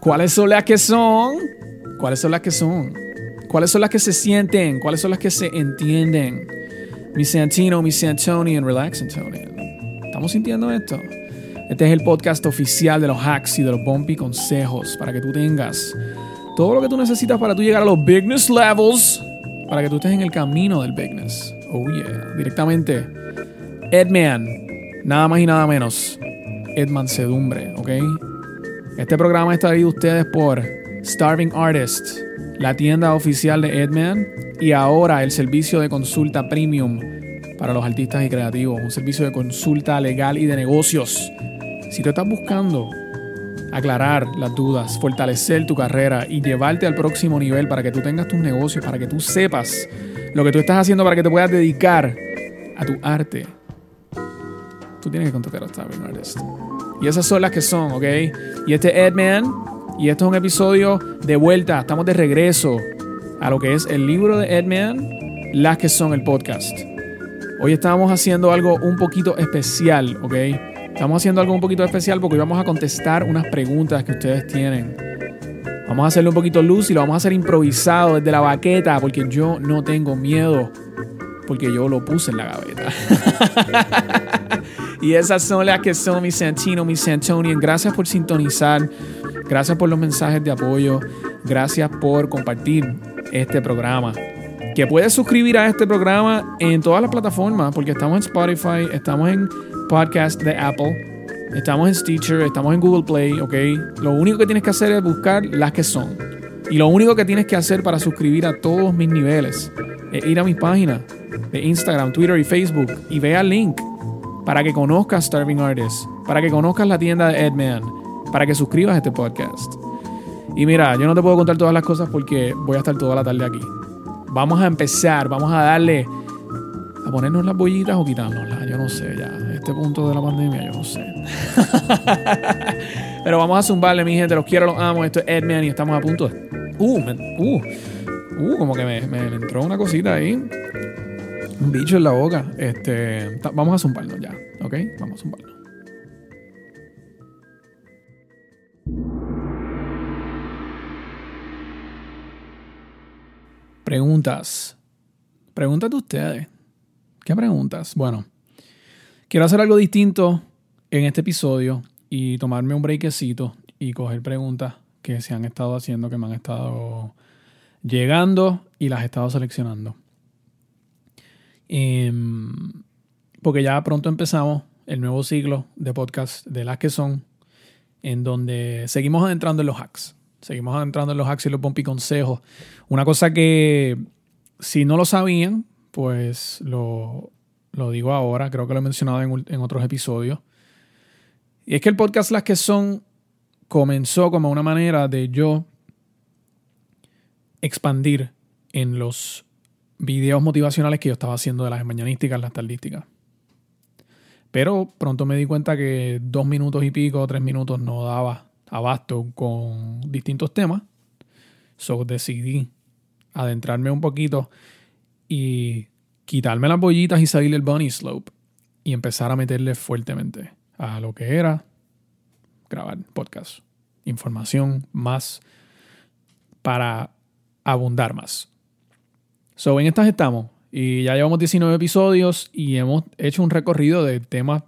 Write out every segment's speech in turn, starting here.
¿Cuáles son las que son? ¿Cuáles son las que son? ¿Cuáles son las que se sienten? ¿Cuáles son las que se entienden? Mi Santino, mi Santonian, Relax Antonian. ¿Estamos sintiendo esto? Este es el podcast oficial de los hacks y de los bumpy consejos para que tú tengas todo lo que tú necesitas para tú llegar a los bigness levels, para que tú estés en el camino del bigness. Oh yeah, directamente. Edman, nada más y nada menos. Edman Sedumbre, ¿ok? Este programa está traído ustedes por Starving Artist, la tienda oficial de Edman y ahora el servicio de consulta premium para los artistas y creativos, un servicio de consulta legal y de negocios. Si tú estás buscando aclarar las dudas, fortalecer tu carrera y llevarte al próximo nivel para que tú tengas tus negocios, para que tú sepas lo que tú estás haciendo para que te puedas dedicar a tu arte, tú tienes que contactar a Starving Artist. Y esas son las que son, ¿ok? Y este es Edman, y esto es un episodio de vuelta, estamos de regreso a lo que es el libro de Edman, las que son el podcast. Hoy estamos haciendo algo un poquito especial, ¿ok? Estamos haciendo algo un poquito especial porque hoy vamos a contestar unas preguntas que ustedes tienen. Vamos a hacerle un poquito luz y lo vamos a hacer improvisado desde la baqueta porque yo no tengo miedo porque yo lo puse en la gaveta. y esas son las que son mis Santino, mis Santonian. Gracias por sintonizar. Gracias por los mensajes de apoyo. Gracias por compartir este programa. Que puedes suscribir a este programa en todas las plataformas porque estamos en Spotify, estamos en podcast de Apple. Estamos en Stitcher, estamos en Google Play, ¿ok? Lo único que tienes que hacer es buscar las que son. Y lo único que tienes que hacer para suscribir a todos mis niveles es ir a mis páginas de Instagram, Twitter y Facebook y vea el link para que conozcas Starving Artists, para que conozcas la tienda de Edman, para que suscribas este podcast. Y mira, yo no te puedo contar todas las cosas porque voy a estar toda la tarde aquí. Vamos a empezar, vamos a darle a ponernos las bollitas o quitárnoslas. Yo no sé, ya. Este punto de la pandemia, yo no sé. Pero vamos a zumbarle, mi gente. Los quiero, los amo. Esto es Edman y estamos a punto de. Uh, uh, uh, como que me, entró una cosita ahí. Un bicho en la boca. Este, vamos a zumbarnos ya. ¿Ok? Vamos a zumbarnos. Preguntas. Preguntas de ustedes. ¿Qué preguntas? Bueno, quiero hacer algo distinto en este episodio y tomarme un breakcito y coger preguntas que se han estado haciendo, que me han estado llegando y las he estado seleccionando. Em, porque ya pronto empezamos el nuevo ciclo de podcast de las que son, en donde seguimos adentrando en los hacks. Seguimos adentrando en los hacks y los pompi consejos. Una cosa que, si no lo sabían, pues lo, digo ahora, creo que lo he mencionado en, otros episodios. Y es que el podcast Las que son comenzó como una manera de yo expandir en los videos motivacionales que yo estaba haciendo de las mañanísticas, las tardísticas. Pero pronto me di cuenta que dos minutos y pico, tres minutos no daba abasto con distintos temas. So decidí adentrarme un poquito y quitarme las bollitas y salir el bunny slope y empezar a meterle fuertemente a lo que era grabar podcast. Información más para abundar más. So, en estas estamos. Y ya llevamos 19 episodios y hemos hecho un recorrido de temas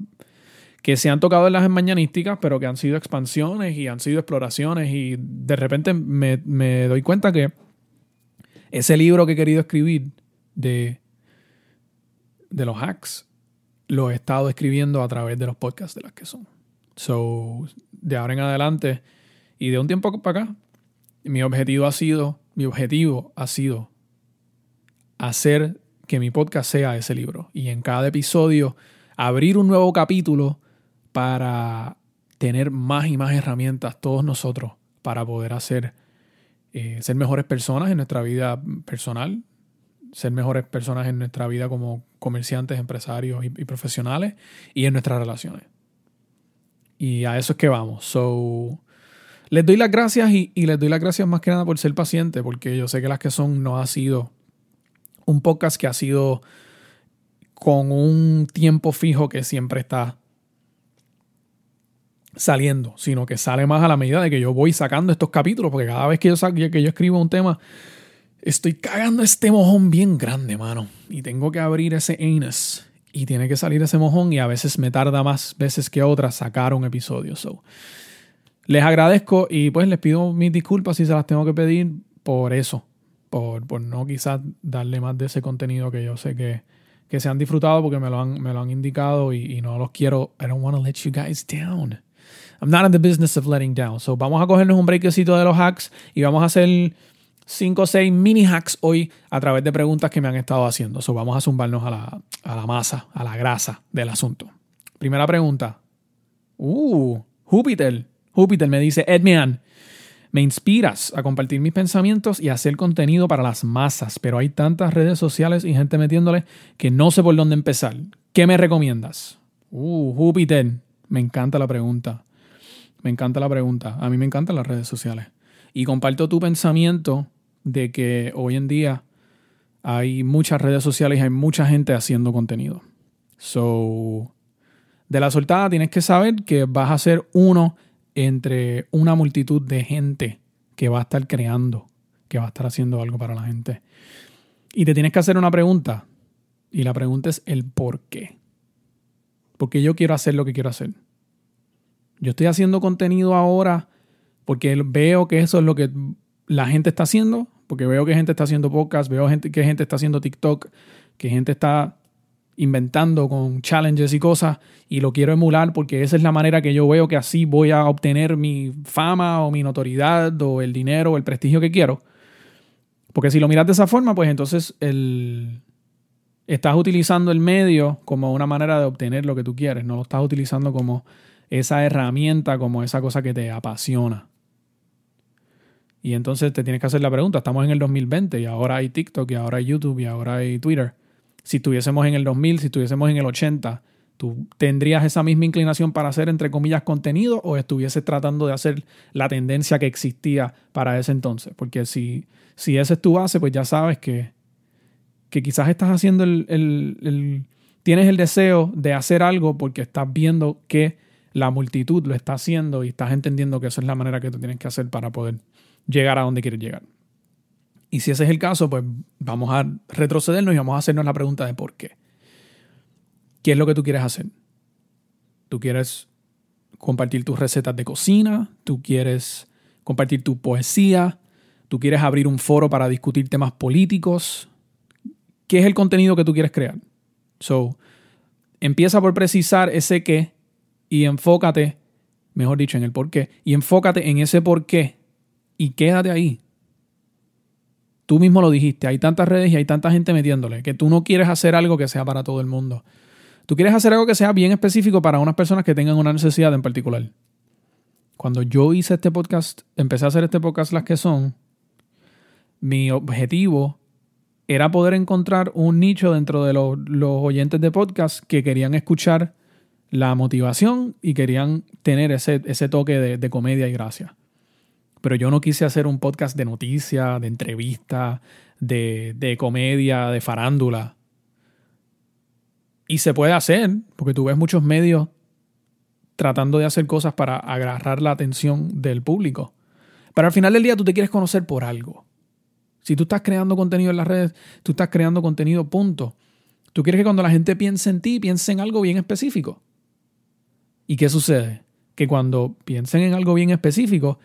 que se han tocado en las mañanísticas, pero que han sido expansiones y han sido exploraciones. Y de repente me, me doy cuenta que ese libro que he querido escribir de, de los hacks lo he estado escribiendo a través de los podcasts de las que son. So, de ahora en adelante y de un tiempo para acá, mi objetivo ha sido, mi objetivo ha sido hacer que mi podcast sea ese libro y en cada episodio abrir un nuevo capítulo para tener más y más herramientas todos nosotros para poder hacer eh, ser mejores personas en nuestra vida personal, ser mejores personas en nuestra vida como comerciantes, empresarios y, profesionales y en nuestras relaciones. Y a eso es que vamos. So, les doy las gracias y, les doy las gracias más que nada por ser paciente, porque yo sé que las que son no ha sido un podcast que ha sido con un tiempo fijo que siempre está saliendo, sino que sale más a la medida de que yo voy sacando estos capítulos, porque cada vez que yo, que yo escribo un tema, estoy cagando este mojón bien grande, mano. Y tengo que abrir ese anus y tiene que salir ese mojón y a veces me tarda más veces que otras sacar un episodio. So, les agradezco y pues les pido mis disculpas si se las tengo que pedir por eso, por, por no quizás darle más de ese contenido que yo sé que, que se han disfrutado porque me lo han, me lo han indicado y, no los quiero. I don't want to let you guys down. I'm not in the business of letting down. So vamos a cogernos un breakcito de los hacks y vamos a hacer 5 o 6 mini hacks hoy a través de preguntas que me han estado haciendo. So vamos a zumbarnos a la, a la masa, a la grasa del asunto. Primera pregunta. Uh, Júpiter. Júpiter me dice, Edmian, me inspiras a compartir mis pensamientos y hacer contenido para las masas, pero hay tantas redes sociales y gente metiéndole que no sé por dónde empezar. ¿Qué me recomiendas? Uh, Júpiter, me encanta la pregunta. Me encanta la pregunta. A mí me encantan las redes sociales. Y comparto tu pensamiento de que hoy en día hay muchas redes sociales y hay mucha gente haciendo contenido. So, de la soltada tienes que saber que vas a ser uno entre una multitud de gente que va a estar creando, que va a estar haciendo algo para la gente. Y te tienes que hacer una pregunta. Y la pregunta es el por qué. Porque yo quiero hacer lo que quiero hacer. Yo estoy haciendo contenido ahora porque veo que eso es lo que la gente está haciendo, porque veo que gente está haciendo podcast, veo que gente está haciendo TikTok, que gente está inventando con challenges y cosas y lo quiero emular porque esa es la manera que yo veo que así voy a obtener mi fama o mi notoriedad o el dinero o el prestigio que quiero. Porque si lo miras de esa forma, pues entonces el, estás utilizando el medio como una manera de obtener lo que tú quieres, no lo estás utilizando como esa herramienta, como esa cosa que te apasiona. Y entonces te tienes que hacer la pregunta, estamos en el 2020 y ahora hay TikTok y ahora hay YouTube y ahora hay Twitter si estuviésemos en el 2000, si estuviésemos en el 80, ¿tú tendrías esa misma inclinación para hacer, entre comillas, contenido o estuvieses tratando de hacer la tendencia que existía para ese entonces? Porque si, si esa es tu base, pues ya sabes que, que quizás estás haciendo el, el, Tienes el deseo de hacer algo porque estás viendo que la multitud lo está haciendo y estás entendiendo que esa es la manera que tú tienes que hacer para poder llegar a donde quieres llegar. Y si ese es el caso, pues vamos a retrocedernos y vamos a hacernos la pregunta de por qué. ¿Qué es lo que tú quieres hacer? ¿Tú quieres compartir tus recetas de cocina? ¿Tú quieres compartir tu poesía? ¿Tú quieres abrir un foro para discutir temas políticos? ¿Qué es el contenido que tú quieres crear? So, empieza por precisar ese qué y enfócate, mejor dicho, en el por qué, y enfócate en ese por qué y quédate ahí. Tú mismo lo dijiste, hay tantas redes y hay tanta gente metiéndole que tú no quieres hacer algo que sea para todo el mundo. Tú quieres hacer algo que sea bien específico para unas personas que tengan una necesidad en particular. Cuando yo hice este podcast, empecé a hacer este podcast Las que son, mi objetivo era poder encontrar un nicho dentro de los, oyentes de podcast que querían escuchar la motivación y querían tener ese, ese toque de, de comedia y gracia. Pero yo no quise hacer un podcast de noticias, de entrevistas, de, de comedia, de farándula. Y se puede hacer, porque tú ves muchos medios tratando de hacer cosas para agarrar la atención del público. Pero al final del día tú te quieres conocer por algo. Si tú estás creando contenido en las redes, tú estás creando contenido, punto. Tú quieres que cuando la gente piense en ti, piense en algo bien específico. ¿Y qué sucede? Que cuando piensen en algo bien específico,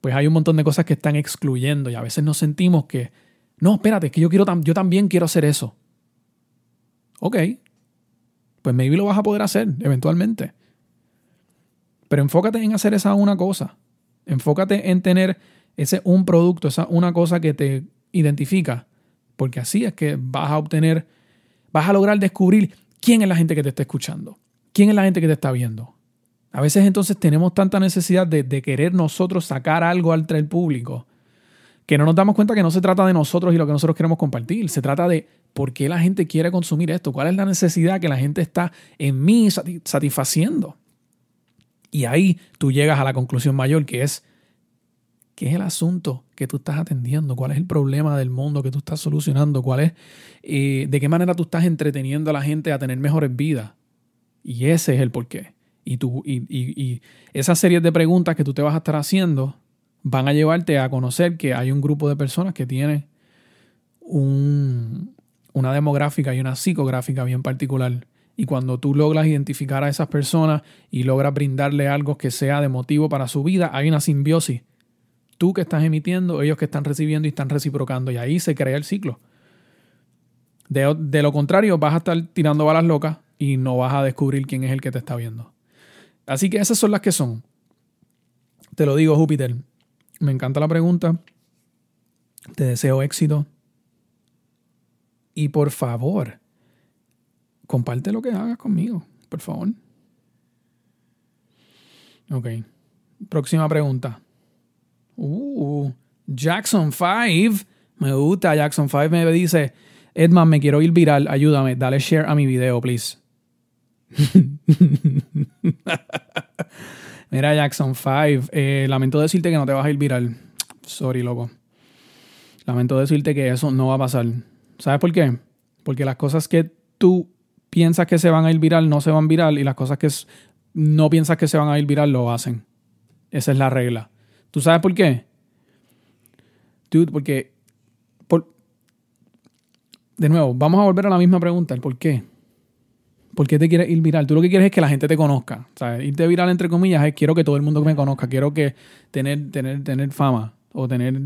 pues hay un montón de cosas que están excluyendo y a veces nos sentimos que, no, espérate, que yo, quiero yo también quiero hacer eso. Ok, pues maybe lo vas a poder hacer eventualmente. Pero enfócate en hacer esa una cosa. Enfócate en tener ese un producto, esa una cosa que te identifica. Porque así es que vas a obtener, vas a lograr descubrir quién es la gente que te está escuchando, quién es la gente que te está viendo, a veces entonces tenemos tanta necesidad de, querer nosotros sacar algo al el público que no nos damos cuenta que no se trata de nosotros y lo que nosotros queremos compartir. Se trata de por qué la gente quiere consumir esto, cuál es la necesidad que la gente está en mí satisfaciendo. Y ahí tú llegas a la conclusión mayor que es, ¿qué es el asunto que tú estás atendiendo? ¿Cuál es el problema del mundo que tú estás solucionando? ¿Cuál es, eh, de qué manera tú estás entreteniendo a la gente a tener mejores vidas? Y ese es el porqué. Y, tú, y, y, y esas series de preguntas que tú te vas a estar haciendo van a llevarte a conocer que hay un grupo de personas que tiene un, una demográfica y una psicográfica bien particular. Y cuando tú logras identificar a esas personas y logras brindarle algo que sea de motivo para su vida, hay una simbiosis. Tú que estás emitiendo, ellos que están recibiendo y están reciprocando. Y ahí se crea el ciclo. De, de lo contrario, vas a estar tirando balas locas y no vas a descubrir quién es el que te está viendo. Así que esas son las que son. Te lo digo, Júpiter. Me encanta la pregunta. Te deseo éxito. Y por favor, comparte lo que hagas conmigo, por favor. Ok. Próxima pregunta. Uh, Jackson 5. Me gusta. Jackson 5 me dice, Edman, me quiero ir viral. Ayúdame. Dale share a mi video, please. Mira, Jackson 5. Eh, lamento decirte que no te vas a ir viral. Sorry, loco. Lamento decirte que eso no va a pasar. ¿Sabes por qué? Porque las cosas que tú piensas que se van a ir viral no se van viral y las cosas que no piensas que se van a ir viral lo hacen. Esa es la regla. ¿Tú sabes por qué? Dude, porque... de nuevo, vamos a volver a la misma pregunta, el por qué. ¿Por qué te quieres ir viral? Tú lo que quieres es que la gente te conozca. ¿sabes? Irte viral, entre comillas, es quiero que todo el mundo me conozca, quiero que tener, tener, tener fama o tener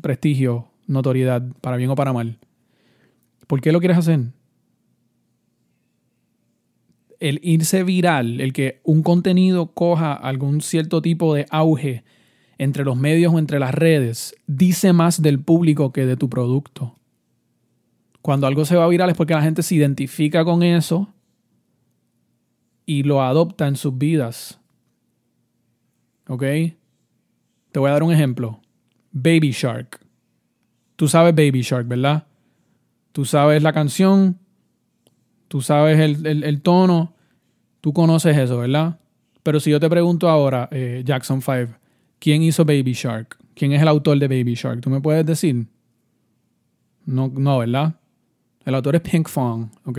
prestigio, notoriedad, para bien o para mal. ¿Por qué lo quieres hacer? El irse viral, el que un contenido coja algún cierto tipo de auge entre los medios o entre las redes, dice más del público que de tu producto. Cuando algo se va viral es porque la gente se identifica con eso y lo adopta en sus vidas. ¿Ok? Te voy a dar un ejemplo. Baby Shark. Tú sabes Baby Shark, ¿verdad? Tú sabes la canción, tú sabes el, tono, tú conoces eso, ¿verdad? Pero si yo te pregunto ahora, eh, Jackson 5, ¿quién hizo Baby Shark? ¿Quién es el autor de Baby Shark? ¿Tú me puedes decir? No, no, ¿verdad? El autor es Pink Fong, ¿ok?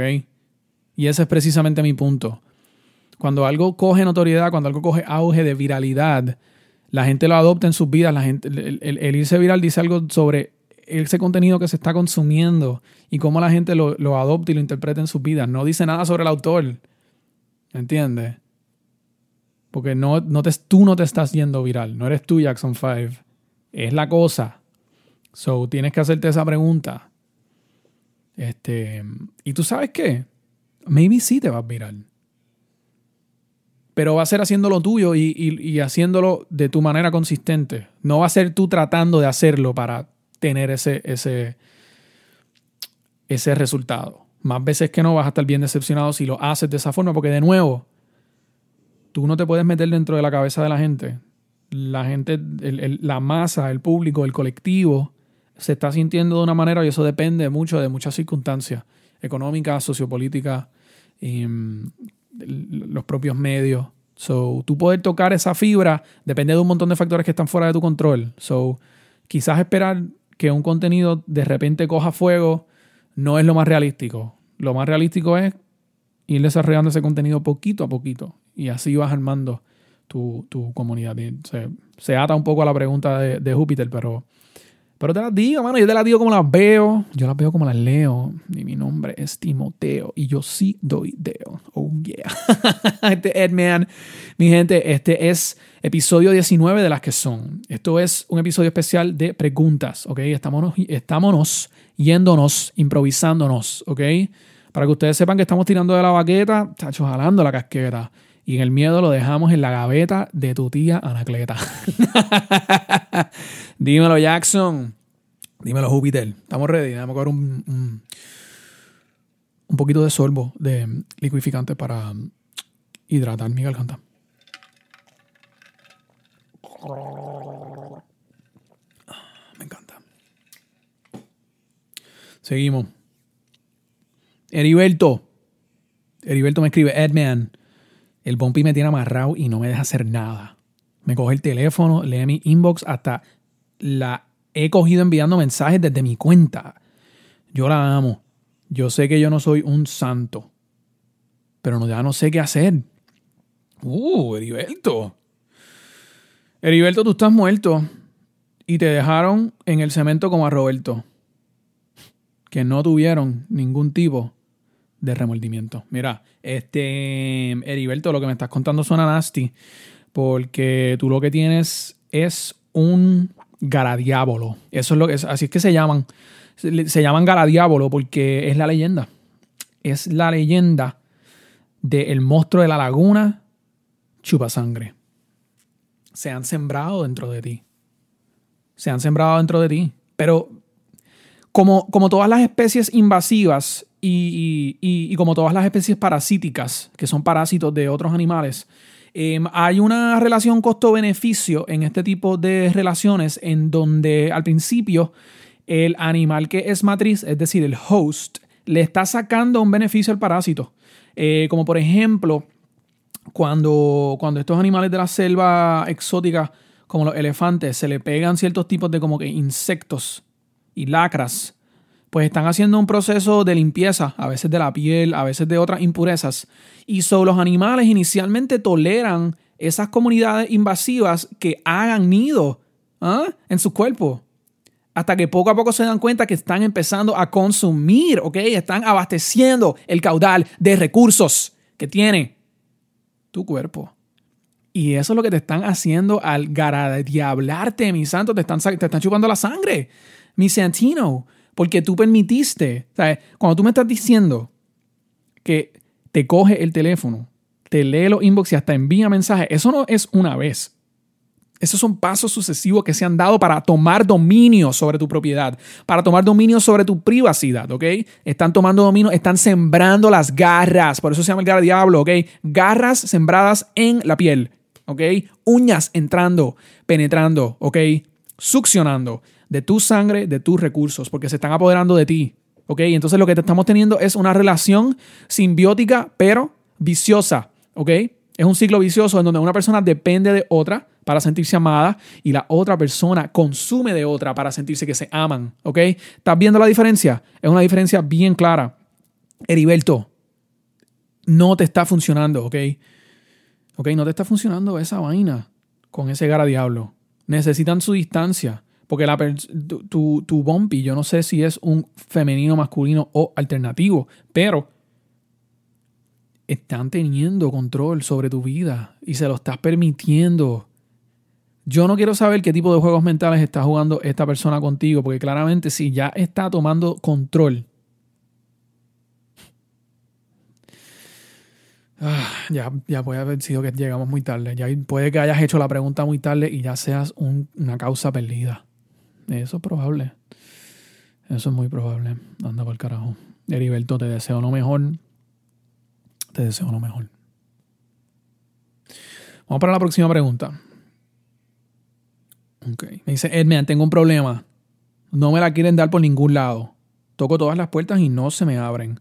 Y ese es precisamente mi punto. Cuando algo coge notoriedad, cuando algo coge auge de viralidad, la gente lo adopta en sus vidas. La gente, el irse viral dice algo sobre ese contenido que se está consumiendo y cómo la gente lo, adopta y lo interpreta en sus vidas. No dice nada sobre el autor. ¿Entiendes? Porque no, no te, tú no te estás yendo viral. No eres tú, Jackson 5. Es la cosa. So, tienes que hacerte esa pregunta. Este, y tú sabes qué? Maybe sí te vas viral. Pero va a ser haciéndolo tuyo y, y haciéndolo de tu manera consistente. No va a ser tú tratando de hacerlo para tener ese, ese, ese resultado. Más veces que no vas a estar bien decepcionado si lo haces de esa forma, porque de nuevo, tú no te puedes meter dentro de la cabeza de la gente. La gente, la masa, el público, el colectivo, se está sintiendo de una manera y eso depende mucho de muchas circunstancias económicas, sociopolíticas, los propios medios. So, tú poder tocar esa fibra depende de un montón de factores que están fuera de tu control. So, quizás esperar que un contenido de repente coja fuego no es lo más realístico. Lo más realístico es ir desarrollando ese contenido poquito a poquito y así vas armando tu, comunidad. Se, se, ata un poco a la pregunta de, de Júpiter, pero pero te las digo, mano, yo te las digo como las veo. Yo las veo como las leo. Y mi nombre es Timoteo. Y yo sí doy deo. Oh, yeah. este Edman. Mi gente, este es episodio 19 de las que son. Esto es un episodio especial de preguntas, ¿ok? Estamos, estamos yéndonos, improvisándonos, ¿ok? Para que ustedes sepan que estamos tirando de la baqueta, chacho, jalando la casqueta. Y en el miedo lo dejamos en la gaveta de tu tía Anacleta. Dímelo, Jackson. Dímelo, Júpiter. Estamos ready. Vamos a coger un, un, poquito de sorbo de liquificante para hidratar mi garganta. Me encanta. Seguimos. Heriberto. Heriberto me escribe, Edman. El Bumpy me tiene amarrado y no me deja hacer nada. Me coge el teléfono, lee mi inbox, hasta la he cogido enviando mensajes desde mi cuenta. Yo la amo. Yo sé que yo no soy un santo, pero ya no sé qué hacer. Uh, Heriberto. Heriberto, tú estás muerto. Y te dejaron en el cemento como a Roberto. Que no tuvieron ningún tipo de remordimiento. Mira, este Heriberto, lo que me estás contando suena nasty. Porque tú lo que tienes es un garadiábolo. Eso es lo que así es que se llaman. Se, llaman porque es la leyenda. Es la leyenda del monstruo de la laguna chupa sangre. Se han sembrado dentro de ti. Se han sembrado dentro de ti. Pero como, como todas las especies invasivas y, y, como todas las especies parasíticas, que son parásitos de otros animales, em, hay una relación costo-beneficio en este tipo de relaciones en donde al principio el animal que es matriz, es decir, el host, le está sacando un beneficio al parásito. Eh, como por ejemplo, cuando, cuando estos animales de la selva exótica, como los elefantes, se le pegan ciertos tipos de como que insectos y lacras, pues están haciendo un proceso de limpieza, a veces de la piel, a veces de otras impurezas. Y solo los animales inicialmente toleran esas comunidades invasivas que hagan nido ¿ah? en su cuerpo. Hasta que poco a poco se dan cuenta que están empezando a consumir, ¿ok? Están abasteciendo el caudal de recursos que tiene tu cuerpo. Y eso es lo que te están haciendo al garadiablarte, mi santo. Te están, te están chupando la sangre, mi santino. Porque tú permitiste. ¿sabes? Cuando tú me estás diciendo que te coge el teléfono, te lee los inbox y hasta envía mensajes, eso no es una vez. Esos son pasos sucesivos que se han dado para tomar dominio sobre tu propiedad, para tomar dominio sobre tu privacidad, ¿ok? Están tomando dominio, están sembrando las garras, por eso se llama el garra diablo, ¿ok? Garras sembradas en la piel, ¿ok? Uñas entrando, penetrando, ¿ok? Succionando de tu sangre, de tus recursos, porque se están apoderando de ti, ¿ok? Entonces lo que te estamos teniendo es una relación simbiótica, pero viciosa, ¿ok? Es un ciclo vicioso en donde una persona depende de otra para sentirse amada y la otra persona consume de otra para sentirse que se aman. ¿Ok? ¿Estás viendo la diferencia? Es una diferencia bien clara. Heriberto, no te está funcionando, ¿ok? ¿Ok? No te está funcionando esa vaina con ese gara diablo. Necesitan su distancia. Porque la tu, tu bumpy, yo no sé si es un femenino, masculino o alternativo, pero están teniendo control sobre tu vida y se lo estás permitiendo. Yo no quiero saber qué tipo de juegos mentales está jugando esta persona contigo, porque claramente si ya está tomando control. Ah, ya, ya puede haber sido que llegamos muy tarde. Ya puede que hayas hecho la pregunta muy tarde y ya seas una causa perdida. Eso es probable. Eso es muy probable. Anda por el carajo. Heriberto, te deseo lo mejor. Te deseo lo mejor. Vamos para la próxima pregunta. Okay. Me dice, Edman, tengo un problema. No me la quieren dar por ningún lado. Toco todas las puertas y no se me abren.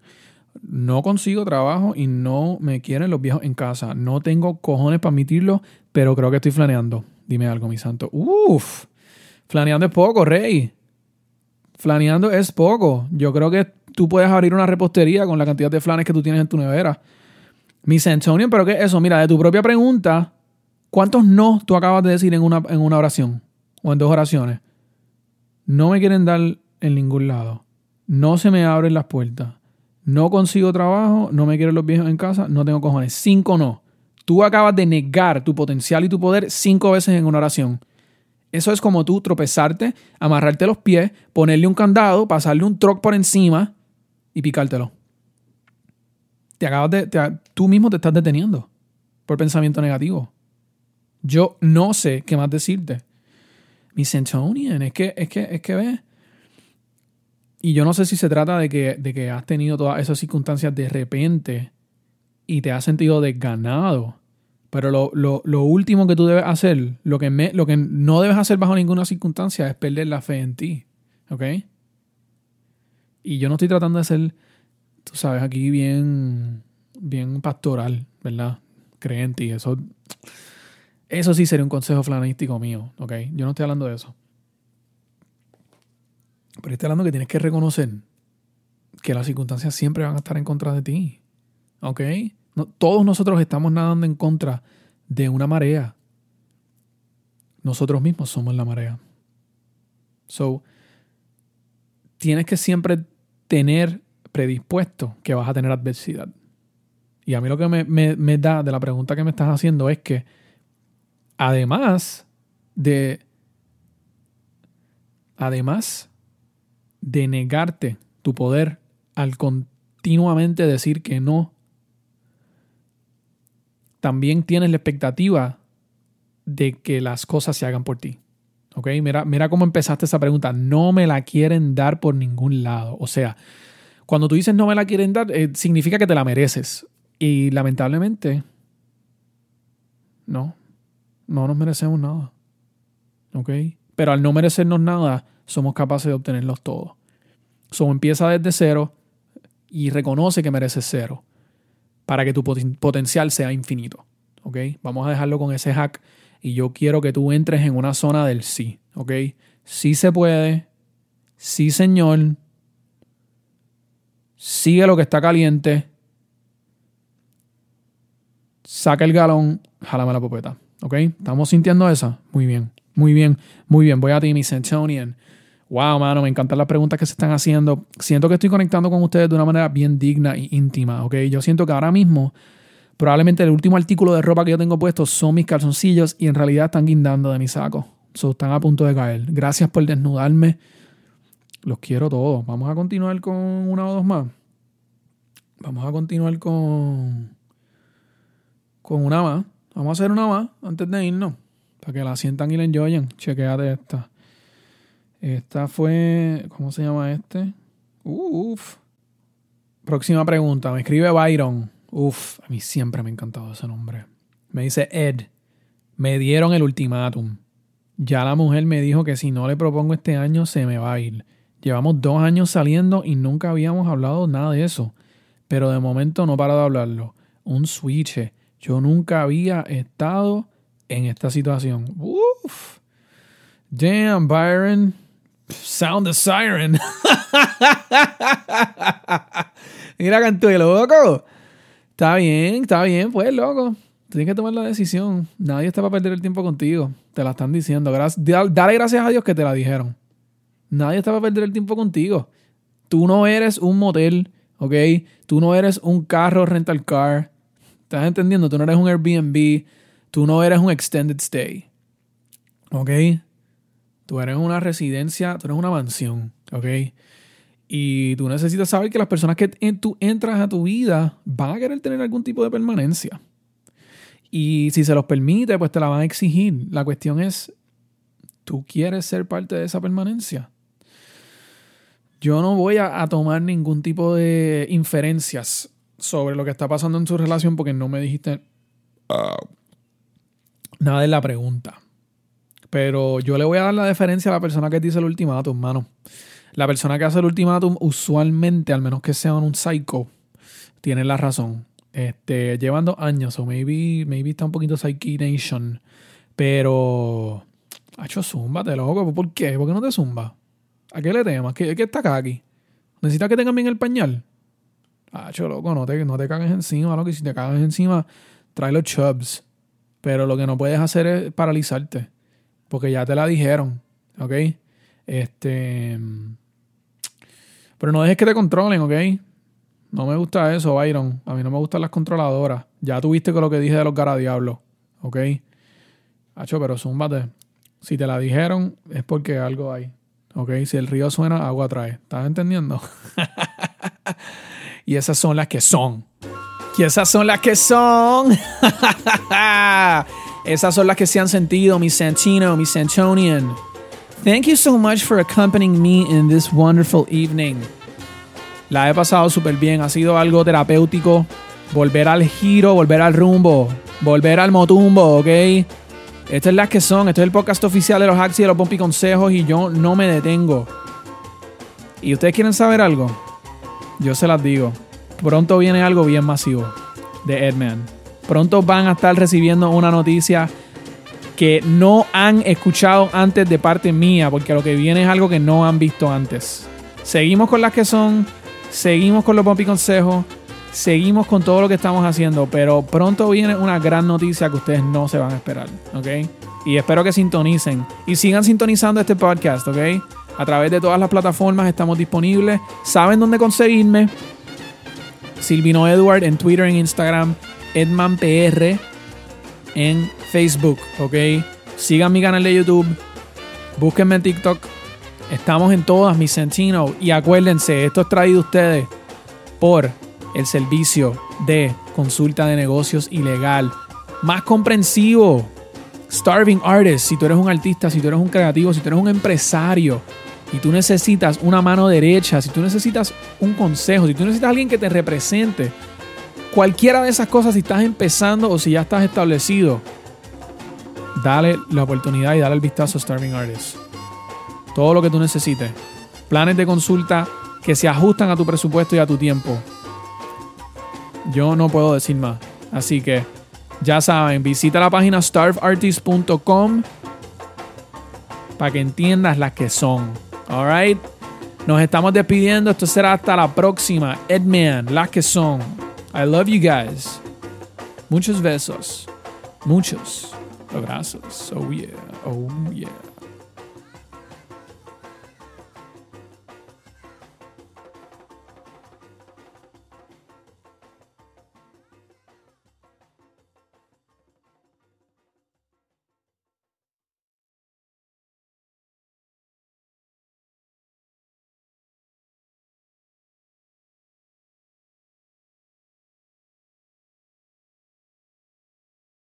No consigo trabajo y no me quieren los viejos en casa. No tengo cojones para admitirlo, pero creo que estoy flaneando. Dime algo, mi santo. Uf, flaneando es poco, rey. Flaneando es poco. Yo creo que tú puedes abrir una repostería con la cantidad de flanes que tú tienes en tu nevera. Miss Antonio, pero ¿qué es eso? Mira, de tu propia pregunta, ¿cuántos no tú acabas de decir en una, en una oración? o en dos oraciones. No me quieren dar en ningún lado. No se me abren las puertas. No consigo trabajo. No me quieren los viejos en casa. No tengo cojones. Cinco no. Tú acabas de negar tu potencial y tu poder cinco veces en una oración. Eso es como tú tropezarte, amarrarte los pies, ponerle un candado, pasarle un troc por encima y picártelo. Te acabas de, tú mismo te estás deteniendo por pensamiento negativo. Yo no sé qué más decirte mi Centonian, es que, es que, es que ve. Y yo no sé si se trata de que, de que has tenido todas esas circunstancias de repente y te has sentido desganado. Pero lo, lo, lo último que tú debes hacer, lo que, me, lo que no debes hacer bajo ninguna circunstancia es perder la fe en ti. ¿Ok? Y yo no estoy tratando de ser, tú sabes, aquí bien, bien pastoral, ¿verdad? Creyente y eso eso sí sería un consejo flanístico mío, ¿ok? Yo no estoy hablando de eso. Pero estoy hablando que tienes que reconocer que las circunstancias siempre van a estar en contra de ti, ¿ok? Todos nosotros estamos nadando en contra de una marea. Nosotros mismos somos la marea. So, tienes que siempre tener predispuesto que vas a tener adversidad. Y a mí lo que me, me da de la pregunta que me estás haciendo es que, además de, además de negarte tu poder al continuamente decir que no, también tienes la expectativa de que las cosas se hagan por ti. ¿Ok? Mira, mira cómo empezaste esa pregunta. No me la quieren dar por ningún lado. O sea, cuando tú dices no me la quieren dar, eh, significa que te la mereces. Y lamentablemente, no, no nos merecemos nada. ¿Ok? Pero al no merecernos nada, somos capaces de obtenerlos todos. So empieza desde cero y reconoce que mereces cero para que tu potencial sea infinito. ¿Ok? Vamos a dejarlo con ese hack y yo quiero que tú entres en una zona del sí, ¿ok? Sí se puede, sí señor, sigue lo que está caliente, saca el galón, jálame la popeta, ¿ok? ¿Estamos sintiendo esa? Muy bien, muy bien, muy bien. Voy a ti, mi Centonian. Wow, mano, me encantan las preguntas que se están haciendo. Siento que estoy conectando con ustedes de una manera bien digna y íntima, ¿ok? Yo siento que ahora mismo Probablemente el último artículo de ropa que yo tengo puesto son mis calzoncillos y en realidad están guindando de mi saco. So, están a punto de caer. Gracias por desnudarme. Los quiero todos. Vamos a continuar con una o dos más. Vamos a continuar con. Con una más. Vamos a hacer una más antes de irnos. Para que la sientan y la enjoyen. Chequéate esta. Esta fue. ¿Cómo se llama este? Uf. Próxima pregunta. Me escribe Byron. Uf, a mí siempre me ha encantado ese nombre. Me dice Ed, me dieron el ultimátum. Ya la mujer me dijo que si no le propongo este año se me va a ir. Llevamos dos años saliendo y nunca habíamos hablado nada de eso. Pero de momento no para de hablarlo. Un switch. Yo nunca había estado en esta situación. Uf. Damn, Byron. Sound the siren. Mira, canto loco. Está bien, está bien, pues, loco. Tienes que tomar la decisión. Nadie está para perder el tiempo contigo. Te la están diciendo. Dale gracias a Dios que te la dijeron. Nadie está para perder el tiempo contigo. Tú no eres un motel, ¿ok? Tú no eres un carro rental car. ¿Estás entendiendo? Tú no eres un Airbnb. Tú no eres un extended stay. ¿Ok? Tú eres una residencia, tú eres una mansión. ¿Ok? Y tú necesitas saber que las personas que tú entras a tu vida van a querer tener algún tipo de permanencia. Y si se los permite, pues te la van a exigir. La cuestión es, ¿tú quieres ser parte de esa permanencia? Yo no voy a, tomar ningún tipo de inferencias sobre lo que está pasando en su relación porque no me dijiste ah, nada de la pregunta. Pero yo le voy a dar la deferencia a la persona que dice el ultimátum, hermano la persona que hace el ultimátum, usualmente, al menos que sea un psycho, tiene la razón. Este, llevan dos años, o maybe, maybe está un poquito Psyche Nation. Pero. Hacho, zúmbate, loco. ¿Por qué? ¿Por qué no te zumba? ¿A qué le temas? ¿Qué, qué está acá aquí? ¿Necesitas que tengan bien el pañal? Hacho, loco, no te, no te cagues encima, loco. Y si te cagas encima, trae los chubs. Pero lo que no puedes hacer es paralizarte. Porque ya te la dijeron. ¿Ok? Este. Pero no dejes que te controlen, ¿ok? No me gusta eso, Byron. A mí no me gustan las controladoras. Ya tuviste con lo que dije de los garadiablos, ¿ok? Hacho, pero zúmbate. Si te la dijeron, es porque algo hay. ¿Ok? Si el río suena, agua trae. ¿Estás entendiendo? y esas son las que son. Y esas son las que son. esas son las que se han sentido, mi Santino, mi Santonian. Thank you so much for accompanying me in this wonderful evening. La he pasado súper bien, ha sido algo terapéutico. Volver al giro, volver al rumbo, volver al motumbo, ¿ok? Estas es las que son, este es el podcast oficial de los Hacks y de los Pompi Consejos y yo no me detengo. ¿Y ustedes quieren saber algo? Yo se las digo. Pronto viene algo bien masivo de Edman. Pronto van a estar recibiendo una noticia que no han escuchado antes de parte mía, porque lo que viene es algo que no han visto antes. Seguimos con las que son, seguimos con los pompi consejos, seguimos con todo lo que estamos haciendo, pero pronto viene una gran noticia que ustedes no se van a esperar, ¿ok? Y espero que sintonicen y sigan sintonizando este podcast, ¿ok? A través de todas las plataformas estamos disponibles. Saben dónde conseguirme. Silvino Edward en Twitter, en Instagram, EdmanPR en Facebook, ¿ok? Sigan mi canal de YouTube, búsquenme en TikTok. Estamos en todas, mis Centino. Y acuérdense, esto es traído ustedes por el servicio de consulta de negocios ilegal. Más comprensivo. Starving Artist, si tú eres un artista, si tú eres un creativo, si tú eres un empresario y tú necesitas una mano derecha, si tú necesitas un consejo, si tú necesitas alguien que te represente, cualquiera de esas cosas, si estás empezando o si ya estás establecido, dale la oportunidad y dale el vistazo a Starving Artist. Todo lo que tú necesites. Planes de consulta que se ajustan a tu presupuesto y a tu tiempo. Yo no puedo decir más. Así que ya saben, visita la página starveartist.com para que entiendas las que son. Alright. Nos estamos despidiendo. Esto será hasta la próxima. Edman, las que son. I love you guys. Muchos besos. Muchos abrazos. Oh yeah. Oh yeah.